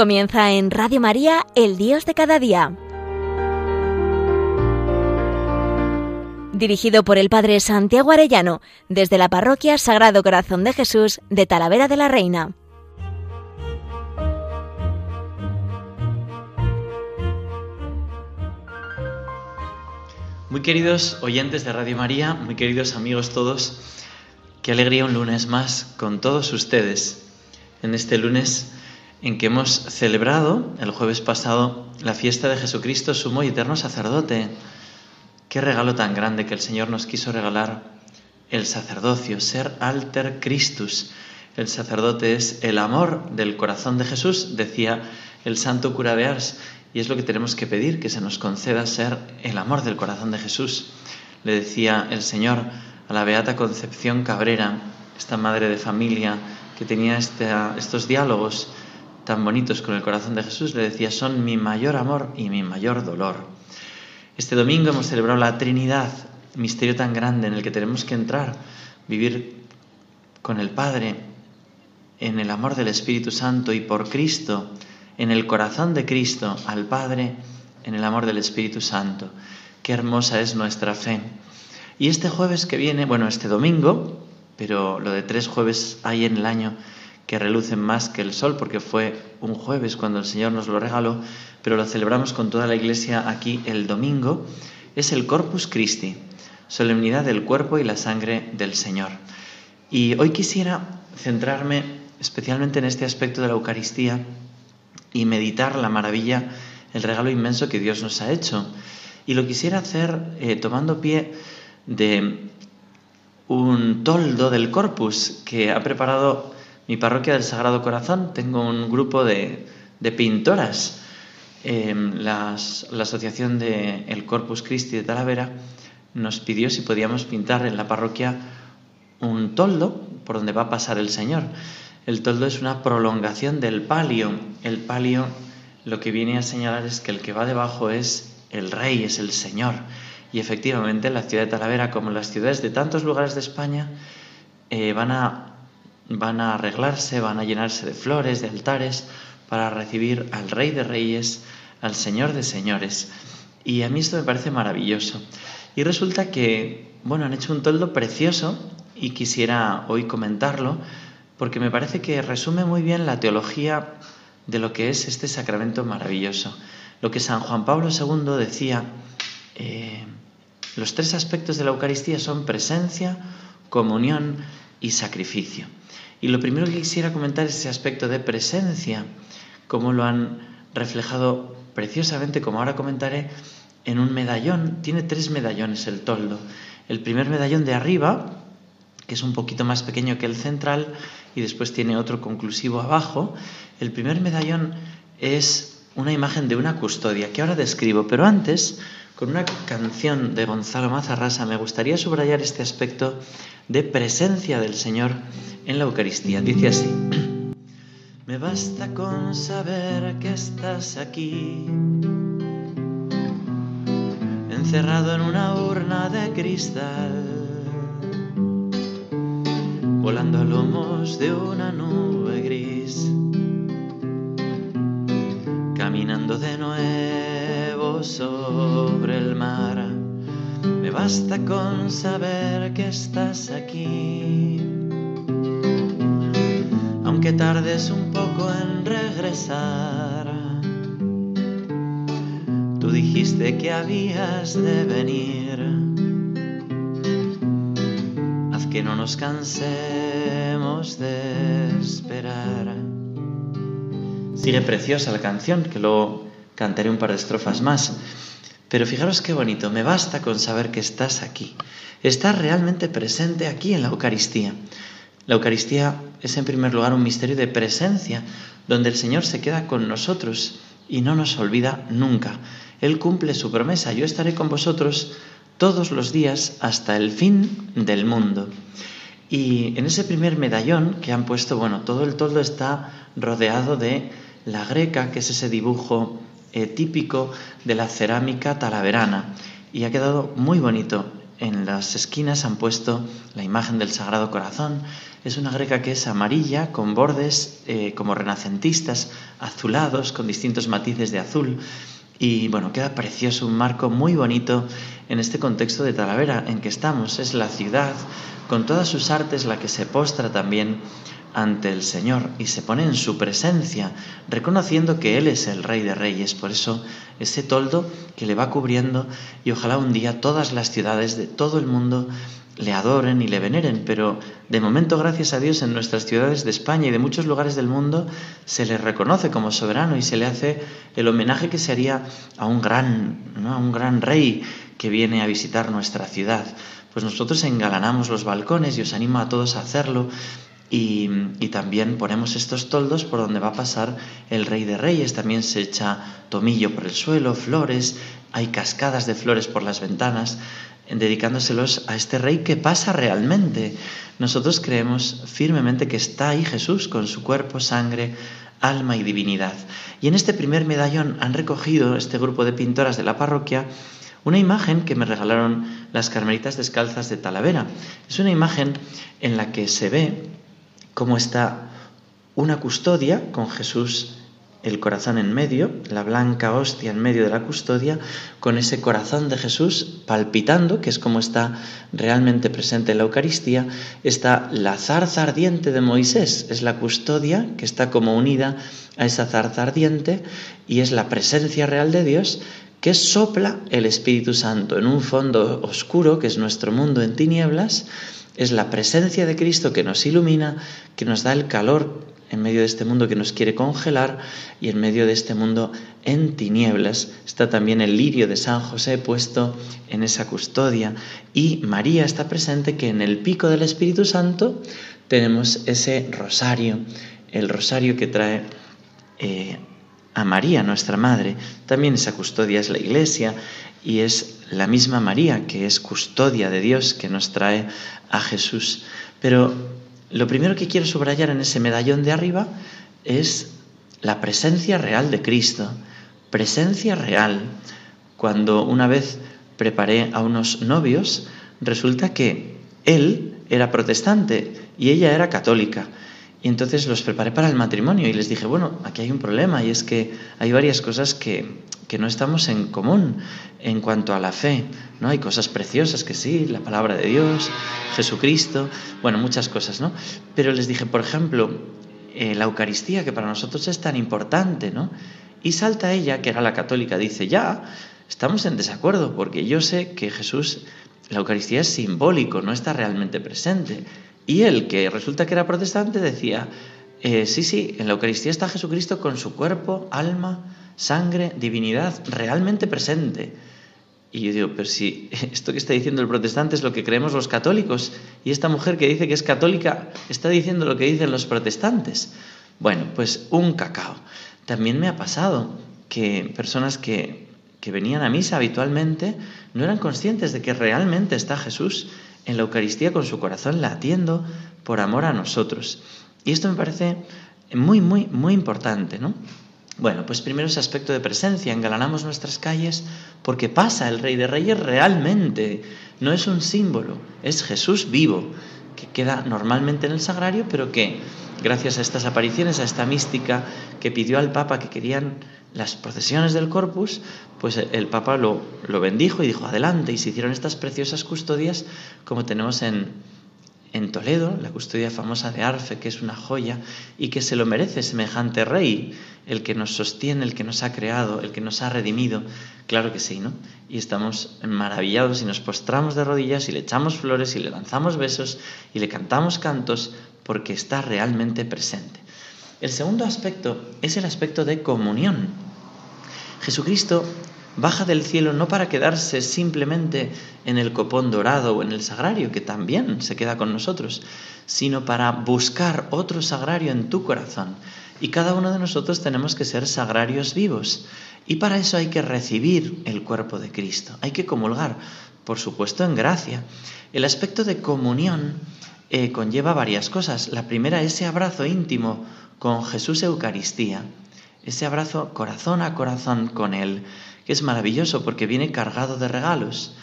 Comienza en Radio María, El Dios de cada día. Dirigido por el Padre Santiago Arellano, desde la Parroquia Sagrado Corazón de Jesús de Talavera de la Reina. Muy queridos oyentes de Radio María, muy queridos amigos todos, qué alegría un lunes más con todos ustedes. En este lunes en que hemos celebrado el jueves pasado la fiesta de Jesucristo, sumo y eterno sacerdote. Qué regalo tan grande que el Señor nos quiso regalar el sacerdocio, ser alter Christus. El sacerdote es el amor del corazón de Jesús, decía el santo cura de Ars, y es lo que tenemos que pedir, que se nos conceda ser el amor del corazón de Jesús. Le decía el Señor a la Beata Concepción Cabrera, esta madre de familia que tenía estos diálogos tan bonitos con el corazón de Jesús, le decía, son mi mayor amor y mi mayor dolor. Este domingo hemos celebrado la Trinidad, misterio tan grande en el que tenemos que entrar, vivir con el Padre, en el amor del Espíritu Santo y por Cristo, en el corazón de Cristo, al Padre, en el amor del Espíritu Santo. Qué hermosa es nuestra fe. Y este jueves que viene, bueno, este domingo, pero lo de tres jueves hay en el año, que relucen más que el sol, porque fue un jueves cuando el Señor nos lo regaló, pero lo celebramos con toda la iglesia aquí el domingo, es el Corpus Christi, solemnidad del cuerpo y la sangre del Señor. Y hoy quisiera centrarme especialmente en este aspecto de la Eucaristía y meditar la maravilla, el regalo inmenso que Dios nos ha hecho. Y lo quisiera hacer eh, tomando pie de un toldo del Corpus que ha preparado mi parroquia del Sagrado Corazón tengo un grupo de, pintoras. Em, la Asociación de El Corpus Christi de Talavera nos pidió si podíamos pintar en la parroquia un toldo por donde va a pasar el Señor. El toldo es una prolongación del palio. El palio lo que viene a señalar es que el que va debajo es el rey, es el Señor. Y efectivamente la ciudad de Talavera, como las ciudades de tantos lugares de España, eh, van a van a arreglarse, van a llenarse de flores, de altares, para recibir al Rey de Reyes, al Señor de Señores. Y a mí esto me parece maravilloso. Y resulta que, bueno, han hecho un toldo precioso y quisiera hoy comentarlo porque me parece que resume muy bien la teología de lo que es este sacramento maravilloso. Lo que San Juan Pablo II decía, eh, los tres aspectos de la Eucaristía son presencia, comunión y sacrificio. Y lo primero que quisiera comentar es ese aspecto de presencia, cómo lo han reflejado preciosamente, como ahora comentaré, en un medallón. Tiene tres medallones el toldo. El primer medallón de arriba, que es un poquito más pequeño que el central, y después tiene otro conclusivo abajo. El primer medallón es una imagen de una custodia, que ahora describo, pero antes, con una canción de Gonzalo Mazarrasa, me gustaría subrayar este aspecto de presencia del Señor en la Eucaristía. Dice así, me basta con saber que estás aquí, encerrado en una urna de cristal, volando a lomos de una nube gris, caminando de nuevo sobre el mar me basta con saber que estás aquí. Aunque tardes un poco en regresar, tú dijiste que habías de venir. Haz que no nos cansemos de esperar. Sigue preciosa la canción, que luego cantaré un par de estrofas más. Pero fijaros qué bonito, me basta con saber que estás aquí. Estás realmente presente aquí en la Eucaristía. La Eucaristía es en primer lugar un misterio de presencia, donde el Señor se queda con nosotros y no nos olvida nunca. Él cumple su promesa, yo estaré con vosotros todos los días hasta el fin del mundo. Y en ese primer medallón que han puesto, bueno, todo el toldo está rodeado de la greca, que es ese dibujo eh, típico de la cerámica talaverana y ha quedado muy bonito. En las esquinas han puesto la imagen del Sagrado Corazón, Es una greca que es amarilla, con bordes eh, como renacentistas, azulados, con distintos matices de azul. Y bueno, queda precioso, un marco muy bonito en este contexto de Talavera en que estamos. Es la ciudad, con todas sus artes, la que se postra también ante el Señor y se pone en su presencia, reconociendo que Él es el Rey de Reyes. Por eso ese toldo que le va cubriendo y ojalá un día todas las ciudades de todo el mundo le adoren y le veneren, pero de momento, gracias a Dios, en nuestras ciudades de España y de muchos lugares del mundo se le reconoce como soberano y se le hace el homenaje que se haría a un gran, a un gran rey que viene a visitar nuestra ciudad. Pues nosotros engalanamos los balcones y os animo a todos a hacerlo y, también ponemos estos toldos por donde va a pasar el rey de reyes. También se echa tomillo por el suelo, flores, hay cascadas de flores por las ventanas, dedicándoselos a este rey que pasa realmente. Nosotros creemos firmemente que está ahí Jesús con su cuerpo, sangre, alma y divinidad. Y en este primer medallón han recogido este grupo de pintoras de la parroquia una imagen que me regalaron las Carmelitas Descalzas de Talavera. Es una imagen en la que se ve cómo está una custodia con Jesús el corazón en medio, la blanca hostia en medio de la custodia, con ese corazón de Jesús palpitando, que es como está realmente presente en la Eucaristía, está la zarza ardiente de Moisés, es la custodia que está como unida a esa zarza ardiente y es la presencia real de Dios que sopla el Espíritu Santo en un fondo oscuro, que es nuestro mundo en tinieblas, es la presencia de Cristo que nos ilumina, que nos da el calor en medio de este mundo que nos quiere congelar y en medio de este mundo en tinieblas. Está también el lirio de San José puesto en esa custodia y María está presente que en el pico del Espíritu Santo tenemos ese rosario, el rosario que trae eh, a María, nuestra Madre. También esa custodia es la Iglesia y es la misma María que es custodia de Dios que nos trae a Jesús. Pero lo primero que quiero subrayar en ese medallón de arriba es la presencia real de Cristo. Presencia real. Cuando una vez preparé a unos novios, resulta que él era protestante y ella era católica. Y entonces los preparé para el matrimonio y les dije, bueno, aquí hay un problema y es que hay varias cosas que, que no estamos en común en cuanto a la fe. ¿no? Hay cosas preciosas que sí, la palabra de Dios, Jesucristo, bueno, muchas cosas, ¿no? Pero les dije, por ejemplo, eh, la Eucaristía, que para nosotros es tan importante, ¿no? Y salta ella, que era la católica, dice, ya, estamos en desacuerdo, porque yo sé que Jesús, la Eucaristía es simbólico, no está realmente presente. Y él, que resulta que era protestante, decía, eh, sí, sí, en la Eucaristía está Jesucristo con su cuerpo, alma, sangre, divinidad realmente presente. Y yo digo, pero si esto que está diciendo el protestante es lo que creemos los católicos, y esta mujer que dice que es católica está diciendo lo que dicen los protestantes. Bueno, pues un cacao. También me ha pasado que personas que, que venían a misa habitualmente no eran conscientes de que realmente está Jesús en la Eucaristía con su corazón latiendo por amor a nosotros. Y esto me parece muy, muy, muy importante, ¿no? Bueno, pues primero ese aspecto de presencia, engalanamos nuestras calles porque pasa el Rey de Reyes realmente, no es un símbolo, es Jesús vivo, que queda normalmente en el sagrario, pero que gracias a estas apariciones, a esta mística que pidió al Papa que querían las procesiones del corpus, pues el Papa lo, lo bendijo y dijo adelante, y se hicieron estas preciosas custodias como tenemos en, en Toledo, la custodia famosa de Arfe, que es una joya y que se lo merece semejante rey, el que nos sostiene, el que nos ha creado, el que nos ha redimido. Claro que sí, ¿no? Y estamos maravillados y nos postramos de rodillas y le echamos flores y le lanzamos besos y le cantamos cantos porque está realmente presente. El segundo aspecto es el aspecto de comunión. Jesucristo baja del cielo no para quedarse simplemente en el copón dorado o en el sagrario, que también se queda con nosotros, sino para buscar otro sagrario en tu corazón. Y cada uno de nosotros tenemos que ser sagrarios vivos. Y para eso hay que recibir el cuerpo de Cristo, hay que comulgar, por supuesto en gracia. El aspecto de comunión eh, conlleva varias cosas. La primera, ese abrazo íntimo con Jesús Eucaristía, ese abrazo corazón a corazón con Él que es maravilloso porque viene cargado de regalos.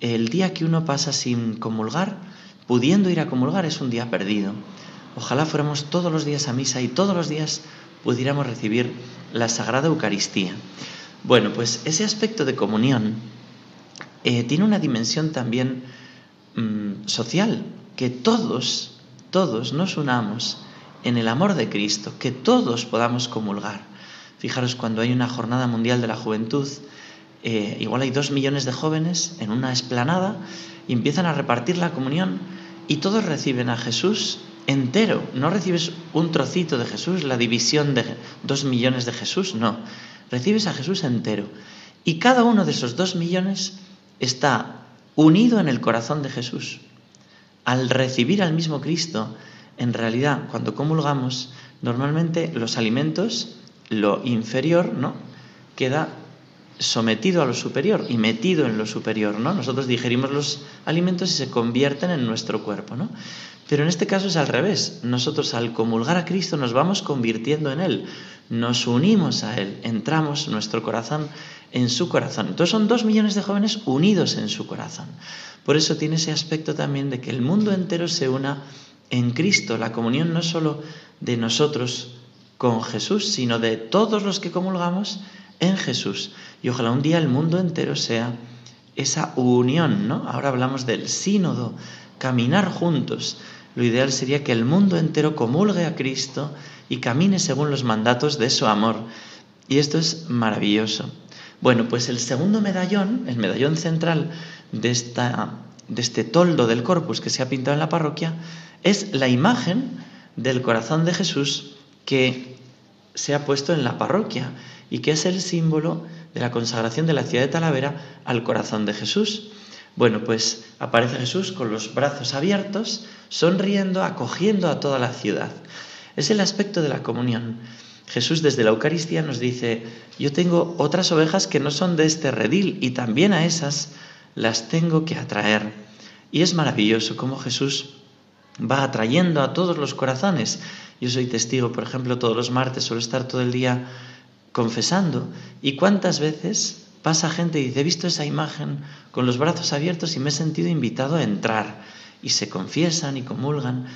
El día que uno pasa sin comulgar pudiendo ir a comulgar es un día perdido. Ojalá fuéramos todos los días a misa y todos los días pudiéramos recibir la Sagrada Eucaristía. Bueno, pues ese aspecto de comunión eh, tiene una dimensión también mm, social, que todos, todos nos unamos en el amor de Cristo, que todos podamos comulgar. Fijaros, cuando hay una jornada mundial de la juventud, eh, igual hay dos millones de jóvenes en una esplanada y empiezan a repartir la comunión y todos reciben a Jesús entero. No recibes un trocito de Jesús, la división de dos millones de Jesús, no. Recibes a Jesús entero. Y cada uno de esos dos millones está unido en el corazón de Jesús. Al recibir al mismo Cristo, en realidad, cuando comulgamos, normalmente los alimentos, lo inferior, ¿no? Queda sometido a lo superior y metido en lo superior, ¿no? Nosotros digerimos los alimentos y se convierten en nuestro cuerpo, ¿no? Pero en este caso es al revés. Nosotros al comulgar a Cristo nos vamos convirtiendo en Él, nos unimos a Él, entramos nuestro corazón en su corazón. Entonces son dos millones de jóvenes unidos en su corazón. Por eso tiene ese aspecto también de que el mundo entero se una en Cristo. La comunión no solo de nosotros con Jesús, sino de todos los que comulgamos en Jesús. Y ojalá un día el mundo entero sea esa unión, ¿no? Ahora hablamos del sínodo, caminar juntos. Lo ideal sería que el mundo entero comulgue a Cristo y camine según los mandatos de su amor. Y esto es maravilloso. Bueno, pues el segundo medallón, el medallón central de, esta, de este toldo del corpus que se ha pintado en la parroquia, es la imagen del corazón de Jesús que se ha puesto en la parroquia y que es el símbolo de la consagración de la ciudad de Talavera al corazón de Jesús. Bueno, pues aparece Jesús con los brazos abiertos, sonriendo, acogiendo a toda la ciudad. Es el aspecto de la comunión. Jesús desde la Eucaristía nos dice, yo tengo otras ovejas que no son de este redil y también a esas las tengo que atraer. Y es maravilloso cómo Jesús va atrayendo a todos los corazones. Yo soy testigo, por ejemplo, todos los martes suelo estar todo el día confesando. ¿Y cuántas veces pasa gente y dice, he visto esa imagen con los brazos abiertos y me he sentido invitado a entrar? Y se confiesan y comulgan.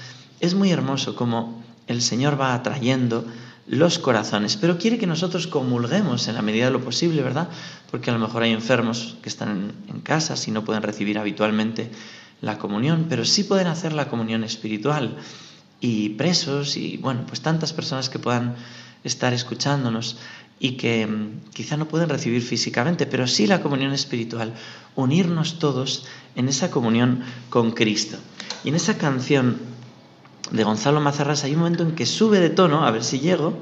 Es muy hermoso como el Señor va atrayendo los corazones, pero quiere que nosotros comulguemos en la medida de lo posible, ¿verdad? Porque a lo mejor hay enfermos que están en casa y no pueden recibir habitualmente la comunión, pero sí pueden hacer la comunión espiritual. Y presos y, bueno, pues tantas personas que puedan estar escuchándonos y que mm, quizá no pueden recibir físicamente, pero sí la comunión espiritual, unirnos todos en esa comunión con Cristo. Y en esa canción de Gonzalo Mazarras hay un momento en que sube de tono, a ver si llego,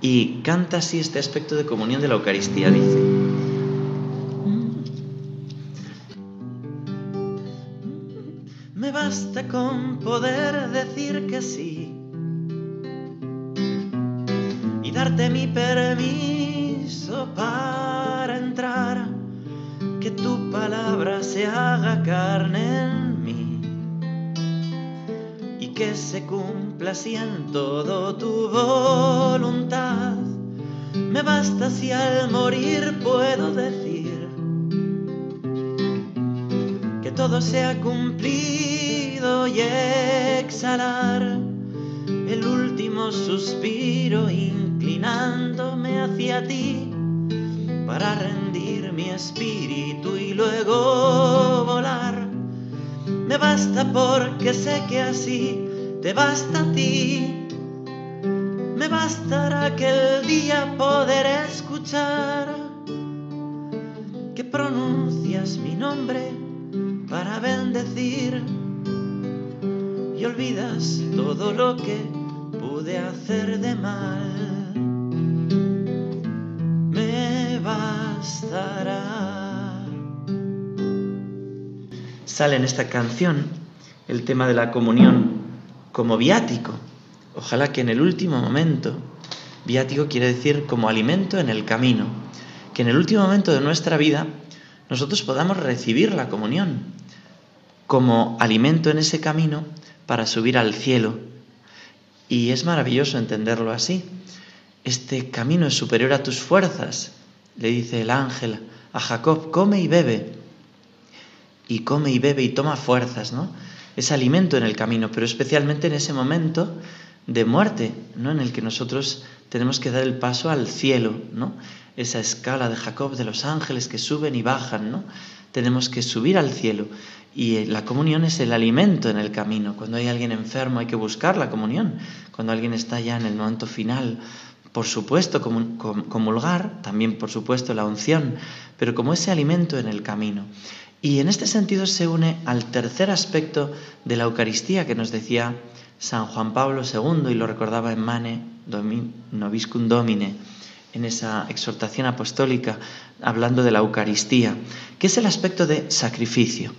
y canta así este aspecto de comunión de la Eucaristía, dice. Basta con poder decir que sí y darte mi permiso para entrar, que tu palabra se haga carne en mí y que se cumpla así en todo tu voluntad. Me basta si al morir puedo decir que todo sea cumplido y exhalar el último suspiro inclinándome hacia ti para rendir mi espíritu y luego volar. Me basta porque sé que así te basta a ti. Me bastará aquel día poder escuchar que pronuncias mi nombre para bendecir olvidas todo lo que pude hacer de mal. Me bastará. Sale en esta canción el tema de la comunión como viático. Ojalá que en el último momento, viático quiere decir como alimento en el camino, que en el último momento de nuestra vida nosotros podamos recibir la comunión como alimento en ese camino para subir al cielo. Y es maravilloso entenderlo así. Este camino es superior a tus fuerzas, le dice el ángel a Jacob, come y bebe. Y come y bebe y toma fuerzas, ¿no? es alimento en el camino, pero especialmente en ese momento de muerte, ¿no? En el que nosotros tenemos que dar el paso al cielo, ¿no? Esa escala de Jacob de los ángeles que suben y bajan, ¿no? Tenemos que subir al cielo y la comunión es el alimento en el camino. Cuando hay alguien enfermo hay que buscar la comunión. Cuando alguien está ya en el momento final, por supuesto comulgar, también por supuesto la unción, pero como ese alimento en el camino. Y en este sentido se une al tercer aspecto de la Eucaristía que nos decía San Juan Pablo II y lo recordaba en Mane Noviscum Domine, en esa exhortación apostólica hablando de la Eucaristía, que es el aspecto de sacrificio.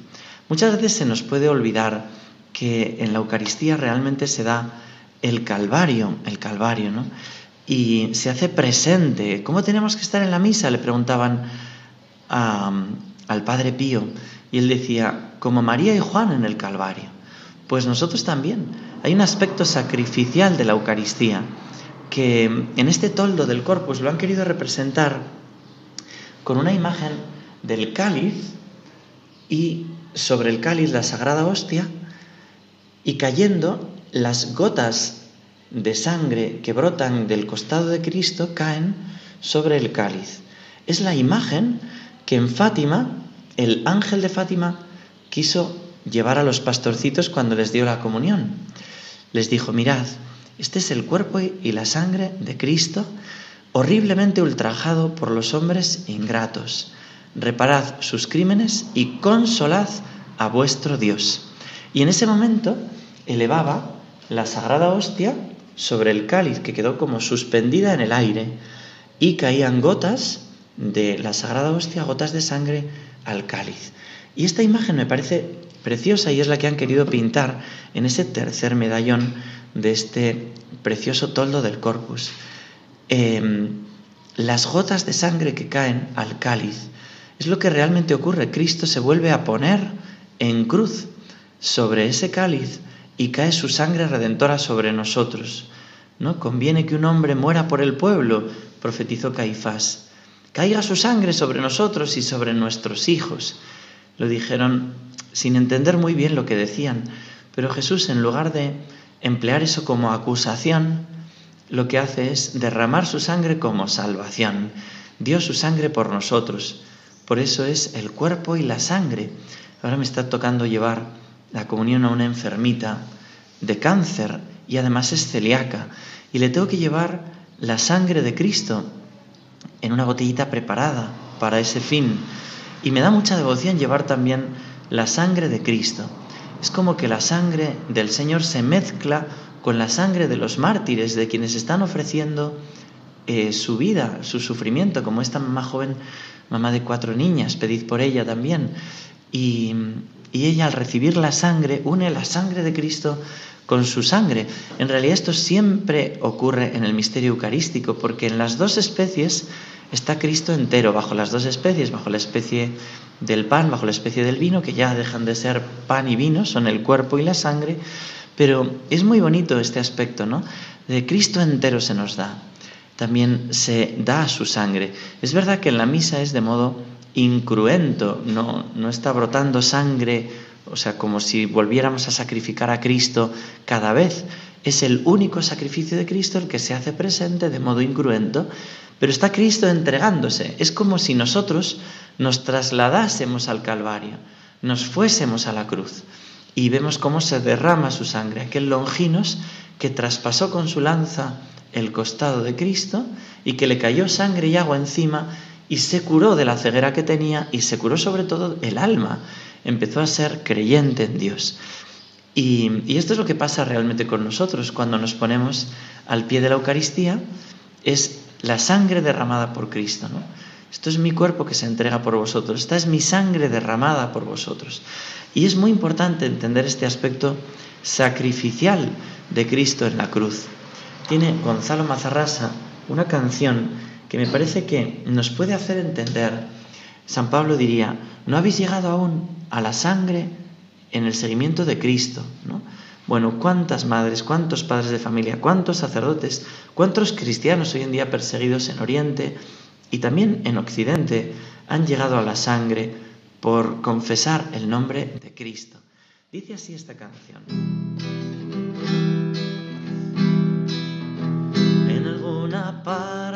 Muchas veces se nos puede olvidar que en la Eucaristía realmente se da el Calvario, el Calvario, ¿no? Y se hace presente. ¿Cómo tenemos que estar en la misa? Le preguntaban al Padre Pío. Y él decía, como María y Juan en el Calvario. Pues nosotros también. Hay un aspecto sacrificial de la Eucaristía que en este toldo del corpus lo han querido representar con una imagen del cáliz y sobre el cáliz la sagrada hostia y cayendo las gotas de sangre que brotan del costado de Cristo caen sobre el cáliz. Es la imagen que en Fátima el ángel de Fátima quiso llevar a los pastorcitos cuando les dio la comunión. Les dijo, mirad, este es el cuerpo y la sangre de Cristo, horriblemente ultrajado por los hombres ingratos reparad sus crímenes y consolad a vuestro Dios. Y en ese momento elevaba la sagrada hostia sobre el cáliz que quedó como suspendida en el aire y caían gotas de la sagrada hostia, gotas de sangre al cáliz. Y esta imagen me parece preciosa y es la que han querido pintar en ese tercer medallón de este precioso toldo del corpus. Em, las gotas de sangre que caen al cáliz es lo que realmente ocurre. Cristo se vuelve a poner en cruz sobre ese cáliz y cae su sangre redentora sobre nosotros. ¿No? Conviene que un hombre muera por el pueblo, profetizó Caifás. Caiga su sangre sobre nosotros y sobre nuestros hijos. Lo dijeron sin entender muy bien lo que decían, pero Jesús en lugar de emplear eso como acusación, lo que hace es derramar su sangre como salvación. Dio su sangre por nosotros. Por eso es el cuerpo y la sangre. Ahora me está tocando llevar la comunión a una enfermita de cáncer y además es celíaca. Y le tengo que llevar la sangre de Cristo en una botellita preparada para ese fin. Y me da mucha devoción llevar también la sangre de Cristo. Es como que la sangre del Señor se mezcla con la sangre de los mártires, de quienes están ofreciendo eh, su vida, su sufrimiento, como esta mamá joven mamá de cuatro niñas, pedid por ella también. Y, ella al recibir la sangre une la sangre de Cristo con su sangre. En realidad esto siempre ocurre en el misterio eucarístico, porque en las dos especies está Cristo entero, bajo las dos especies, bajo la especie del pan, bajo la especie del vino, que ya dejan de ser pan y vino, son el cuerpo y la sangre, pero es muy bonito este aspecto, ¿no? De Cristo entero se nos da también se da su sangre. Es verdad que en la misa es de modo incruento, no, no está brotando sangre, o sea, como si volviéramos a sacrificar a Cristo cada vez. Es el único sacrificio de Cristo el que se hace presente de modo incruento, pero está Cristo entregándose. Es como si nosotros nos trasladásemos al Calvario, nos fuésemos a la cruz y vemos cómo se derrama su sangre, aquel longinos que traspasó con su lanza el costado de Cristo y que le cayó sangre y agua encima y se curó de la ceguera que tenía y se curó sobre todo el alma. Empezó a ser creyente en Dios. Y, esto es lo que pasa realmente con nosotros cuando nos ponemos al pie de la Eucaristía, es la sangre derramada por Cristo. ¿no? Esto es mi cuerpo que se entrega por vosotros, esta es mi sangre derramada por vosotros. Y es muy importante entender este aspecto sacrificial de Cristo en la cruz tiene Gonzalo Mazarrasa una canción que me parece que nos puede hacer entender. San Pablo diría, no habéis llegado aún a la sangre en el seguimiento de Cristo, ¿no? Bueno, cuántas madres, cuántos padres de familia, cuántos sacerdotes, cuántos cristianos hoy en día perseguidos en Oriente y también en Occidente han llegado a la sangre por confesar el nombre de Cristo. Dice así esta canción. En alguna parte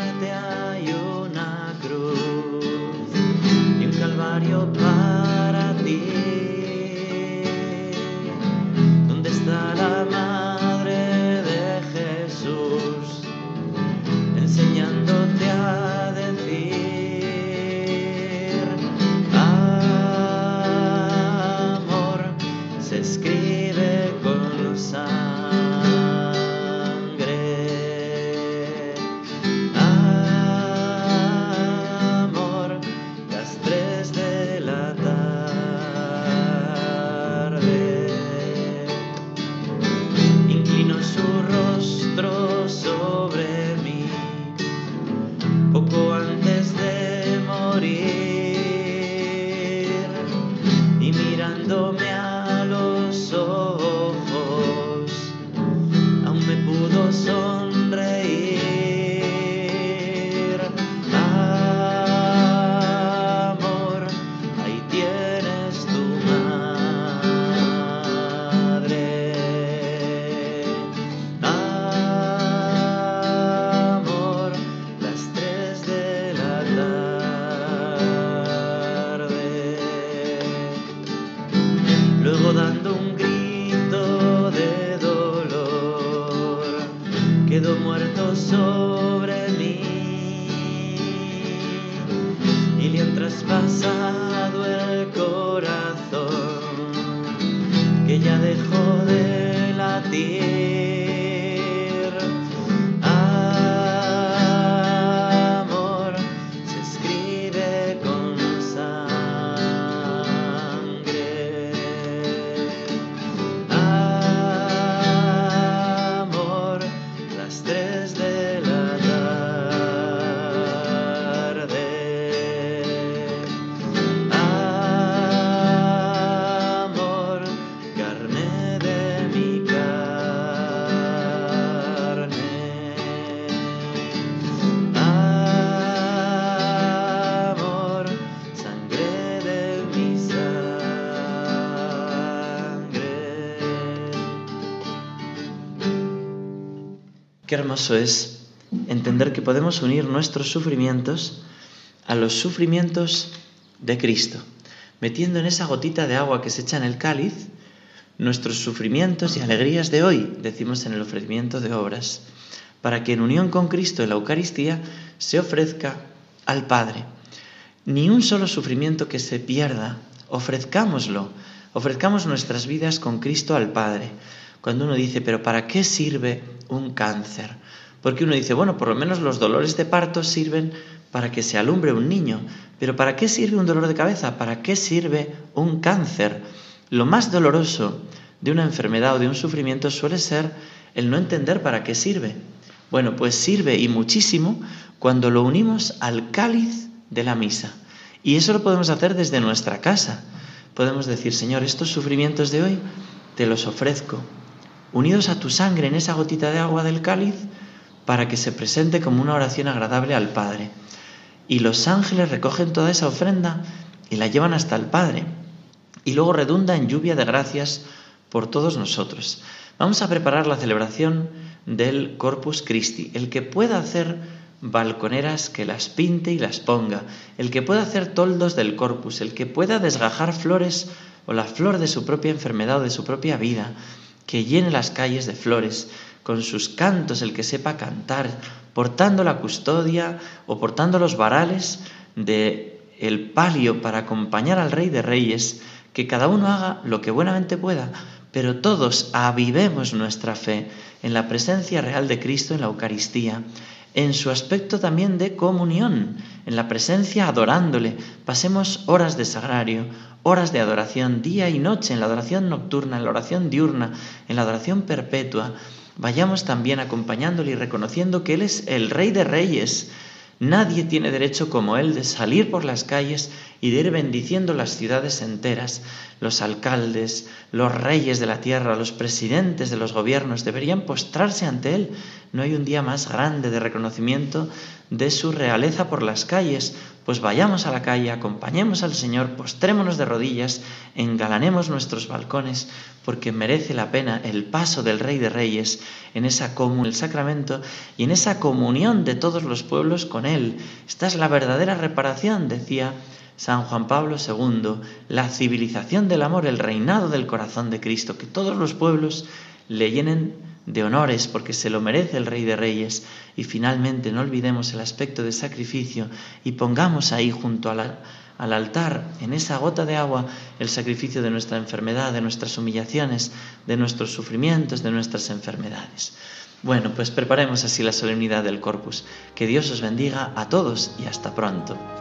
es entender que podemos unir nuestros sufrimientos a los sufrimientos de Cristo, metiendo en esa gotita de agua que se echa en el cáliz nuestros sufrimientos y alegrías de hoy, decimos en el ofrecimiento de obras, para que en unión con Cristo en la Eucaristía se ofrezca al Padre. Ni un solo sufrimiento que se pierda, ofrezcámoslo, ofrezcamos nuestras vidas con Cristo al Padre. Cuando uno dice, pero ¿para qué sirve un cáncer? Porque uno dice, bueno, por lo menos los dolores de parto sirven para que se alumbre un niño, pero ¿para qué sirve un dolor de cabeza? ¿Para qué sirve un cáncer? Lo más doloroso de una enfermedad o de un sufrimiento suele ser el no entender para qué sirve. Bueno, pues sirve y muchísimo cuando lo unimos al cáliz de la misa. Y eso lo podemos hacer desde nuestra casa. Podemos decir, Señor, estos sufrimientos de hoy te los ofrezco, unidos a tu sangre en esa gotita de agua del cáliz, para que se presente como una oración agradable al Padre. Y los ángeles recogen toda esa ofrenda y la llevan hasta el Padre. Y luego redunda en lluvia de gracias por todos nosotros. Vamos a preparar la celebración del Corpus Christi. El que pueda hacer balconeras que las pinte y las ponga, el que pueda hacer toldos del corpus, el que pueda desgajar flores o la flor de su propia enfermedad o de su propia vida, que llene las calles de flores, con sus cantos el que sepa cantar, portando la custodia o portando los varales de el palio para acompañar al Rey de Reyes, que cada uno haga lo que buenamente pueda, pero todos avivemos nuestra fe en la presencia real de Cristo en la Eucaristía, en su aspecto también de comunión, en la presencia adorándole. Pasemos horas de sagrario, horas de adoración día y noche, en la adoración nocturna, en la oración diurna, en la adoración perpetua. Vayamos también acompañándole y reconociendo que Él es el Rey de Reyes. Nadie tiene derecho como Él de salir por las calles y de ir bendiciendo las ciudades enteras. Los alcaldes, los reyes de la tierra, los presidentes de los gobiernos deberían postrarse ante Él. No hay un día más grande de reconocimiento de su realeza por las calles, pues vayamos a la calle, acompañemos al Señor, postrémonos de rodillas, engalanemos nuestros balcones, porque merece la pena el paso del Rey de Reyes en esa comunión, el sacramento y en esa comunión de todos los pueblos con Él. Esta es la verdadera reparación, decía San Juan Pablo II, la civilización del amor, el reinado del corazón de Cristo, que todos los pueblos le llenen de honores porque se lo merece el Rey de Reyes. Y finalmente no olvidemos el aspecto de sacrificio y pongamos ahí junto al altar, en esa gota de agua, el sacrificio de nuestra enfermedad, de nuestras humillaciones, de nuestros sufrimientos, de nuestras enfermedades. Bueno, pues preparemos así la solemnidad del Corpus. Que Dios os bendiga a todos y hasta pronto.